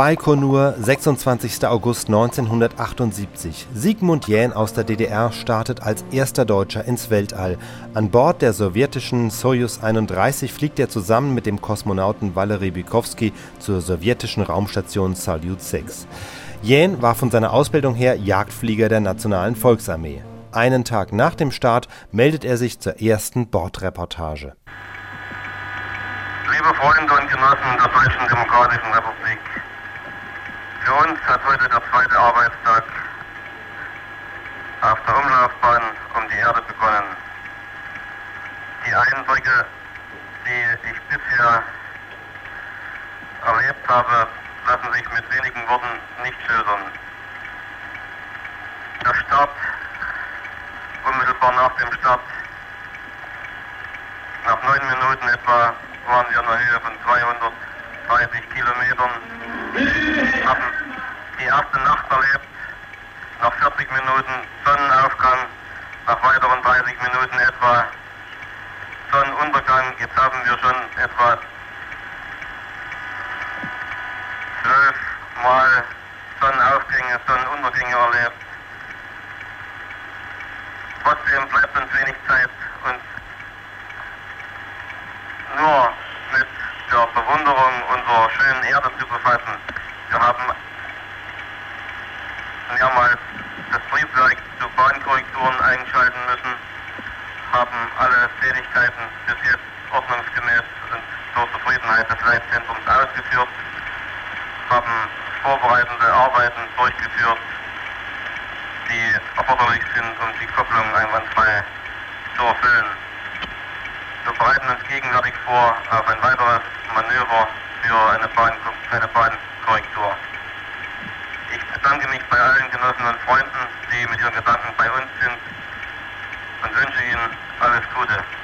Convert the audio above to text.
Baikonur, 26. August 1978. Sigmund Jähn aus der DDR startet als erster Deutscher ins Weltall. An Bord der sowjetischen Soyuz 31 fliegt er zusammen mit dem Kosmonauten Valery Bykowski zur sowjetischen Raumstation Salyut 6. Jähn war von seiner Ausbildung her Jagdflieger der Nationalen Volksarmee. Einen Tag nach dem Start meldet er sich zur ersten Bordreportage. Liebe Freunde und Genossen der Deutschen Demokratischen Republik, für uns hat heute der zweite Arbeitstag auf der Umlaufbahn um die Erde begonnen. Die Eindrücke, die ich bisher erlebt habe, lassen sich mit wenigen Worten nicht schildern. Der Start, unmittelbar nach dem Start, nach neun Minuten etwa, waren wir in der Höhe von 230 Kilometern, haben die erste Nacht erlebt, nach 40 Minuten Sonnenaufgang, nach weiteren 30 Minuten etwa Sonnenuntergang. Jetzt haben wir schon etwa zwölf Mal Sonnenaufgänge, Sonnenuntergänge erlebt. Trotzdem bleibt uns wenig Zeit, uns nur Erde zu befassen. Wir haben mehrmals das Triebwerk zu Bahnkorrekturen einschalten müssen, haben alle Tätigkeiten bis jetzt ordnungsgemäß und zur Zufriedenheit des Leitzentrums ausgeführt, haben vorbereitende Arbeiten durchgeführt, die erforderlich sind, um die Kopplung einwandfrei zu erfüllen. Wir bereiten uns gegenwärtig vor auf ein weiteres Manöver für eine, Bahn, eine Bahnkorrektur. Ich bedanke mich bei allen Genossen und Freunden, die mit ihren Gedanken bei uns sind und wünsche Ihnen alles Gute.